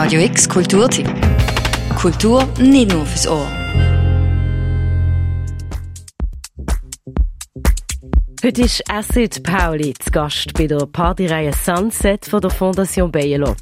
Radio X Kulturtipp. Kultur nicht nur fürs Ohr. Heute ist Acid Pauli zu Gast bei der Partyreihe Sunset von der Fondation Bielo.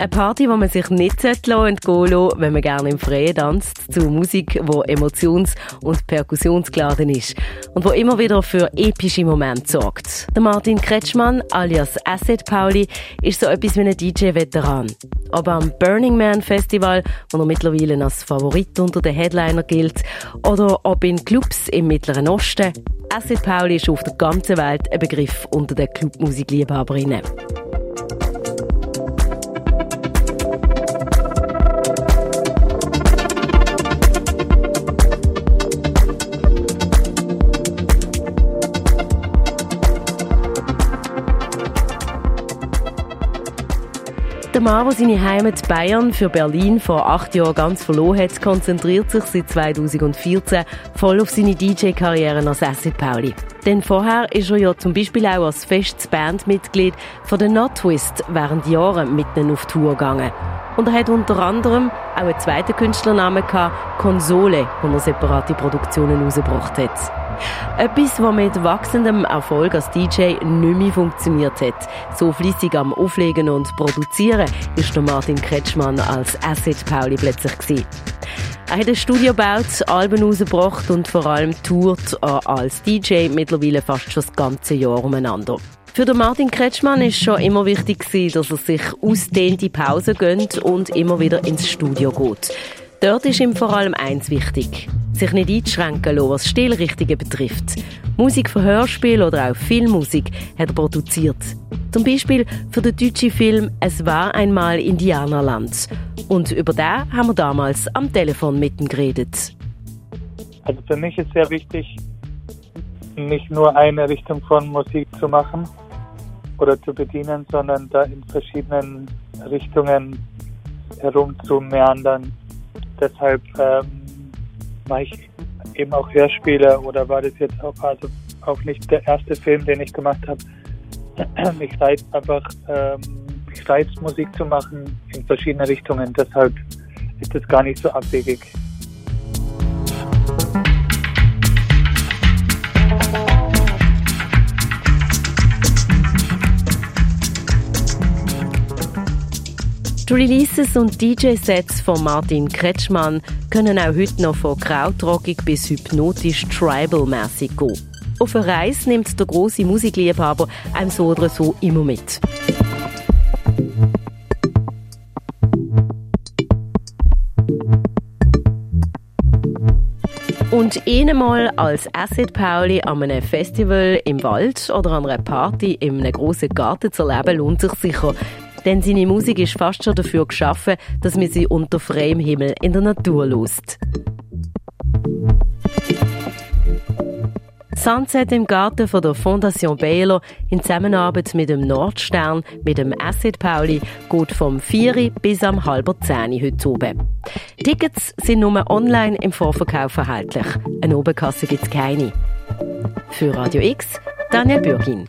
Eine Party, die man sich nicht entgehen lassen wenn man gerne im Freien tanzt, zu Musik, die emotions- und perkussionsgeladen ist und wo immer wieder für epische Momente sorgt. Der Martin Kretschmann, alias Acid Pauli, ist so etwas wie ein DJ-Veteran. Ob am Burning Man Festival, wo er mittlerweile als Favorit unter den Headliner gilt, oder ob in Clubs im Mittleren Osten, Acid Pauli ist auf der ganzen Welt ein Begriff unter den Clubmusikliebhaberinnen. Der Mann, der seine Heimat Bayern für Berlin vor acht Jahren ganz verloren hat, konzentriert sich seit 2014 voll auf seine DJ-Karriere als Acid Pauli. Denn vorher ist er ja zum Beispiel auch als festes Bandmitglied von der Notwist während Jahren mit ihnen auf Tour gegangen. Und er hat unter anderem auch einen zweiten Künstlernamen gehabt, Konsole, wo er separate Produktionen rausgebracht hat. Etwas, was mit wachsendem Erfolg als DJ nicht mehr funktioniert hat. So fließig am Auflegen und Produzieren ist der Martin Kretschmann als Acid Pauli plötzlich gewesen. Er hat ein Studio gebaut, Alben rausgebracht und vor allem tourt als DJ mittlerweile fast schon das ganze Jahr umeinander. Für den Martin Kretschmann ist schon immer wichtig dass er sich ausdehnte Pausen gönnt und immer wieder ins Studio geht. Dort ist ihm vor allem eins wichtig. Sich nicht einschränken lassen, was Stilrichtungen betrifft. Musik für Hörspiel oder auch Filmmusik hat er produziert. Zum Beispiel für den deutschen Film Es war einmal Indianerland. Und über den haben wir damals am Telefon mit ihm geredet. Also für mich ist sehr wichtig, nicht nur eine Richtung von Musik zu machen oder zu bedienen, sondern da in verschiedenen Richtungen herumzumeandern deshalb ähm, mache ich eben auch Hörspiele oder war das jetzt auch, also auch nicht der erste Film, den ich gemacht habe. mich reizt einfach, ähm, mich reizt Musik zu machen in verschiedene Richtungen. Deshalb ist das gar nicht so abwegig. Die Releases und DJ-Sets von Martin Kretschmann können auch heute noch von krautrockig bis hypnotisch tribal-mäßig gehen. Auf eine Reise nimmt der große Musikliebhaber einem so oder so immer mit. Und einmal als Acid Pauli an einem Festival im Wald oder an einer Party in einem grossen Garten zu erleben, lohnt sich sicher, denn seine Musik ist fast schon dafür geschaffen, dass man sie unter freiem Himmel in der Natur lust. Sunset im Garten von der Fondation Baylor in Zusammenarbeit mit dem Nordstern, mit dem Acid Pauli, geht vom 4 bis am halber 10 heute oben. Tickets sind nur online im Vorverkauf erhältlich. Eine Oberkasse gibt es keine. Für Radio X, Daniel Bürgin.